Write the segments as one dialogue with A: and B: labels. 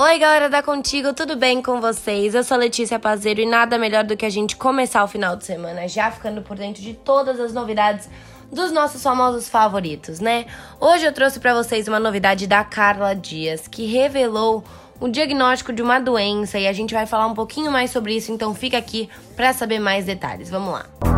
A: Oi, galera da Contigo, tudo bem com vocês? Eu sou Letícia Pazeiro e nada melhor do que a gente começar o final de semana já ficando por dentro de todas as novidades dos nossos famosos favoritos, né? Hoje eu trouxe para vocês uma novidade da Carla Dias, que revelou o diagnóstico de uma doença e a gente vai falar um pouquinho mais sobre isso, então fica aqui para saber mais detalhes. Vamos lá.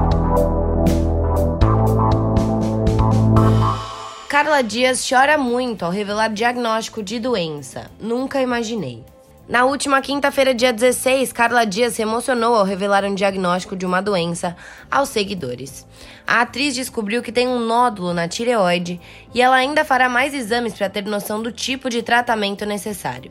A: Carla Dias chora muito ao revelar diagnóstico de doença. Nunca imaginei. Na última quinta-feira, dia 16, Carla Dias se emocionou ao revelar um diagnóstico de uma doença aos seguidores. A atriz descobriu que tem um nódulo na tireoide e ela ainda fará mais exames para ter noção do tipo de tratamento necessário.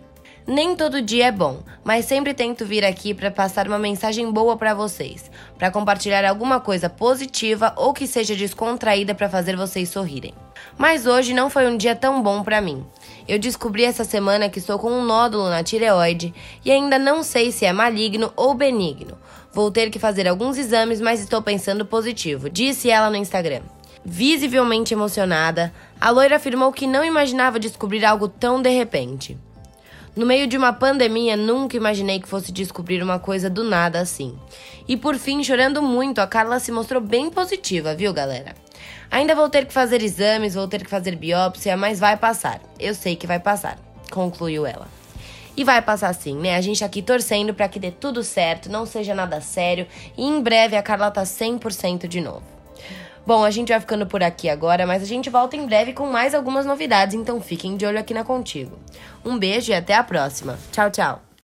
A: Nem todo dia é bom, mas sempre tento vir aqui para passar uma mensagem boa para vocês, para compartilhar alguma coisa positiva ou que seja descontraída para fazer vocês sorrirem. Mas hoje não foi um dia tão bom para mim. Eu descobri essa semana que estou com um nódulo na tireoide e ainda não sei se é maligno ou benigno. Vou ter que fazer alguns exames, mas estou pensando positivo, disse ela no Instagram. Visivelmente emocionada, a loira afirmou que não imaginava descobrir algo tão de repente. No meio de uma pandemia, nunca imaginei que fosse descobrir uma coisa do nada assim. E por fim, chorando muito, a Carla se mostrou bem positiva, viu, galera? Ainda vou ter que fazer exames, vou ter que fazer biópsia, mas vai passar. Eu sei que vai passar, concluiu ela. E vai passar sim, né? A gente aqui torcendo para que dê tudo certo, não seja nada sério e em breve a Carla tá 100% de novo. Bom, a gente vai ficando por aqui agora, mas a gente volta em breve com mais algumas novidades, então fiquem de olho aqui na Contigo. Um beijo e até a próxima. Tchau, tchau.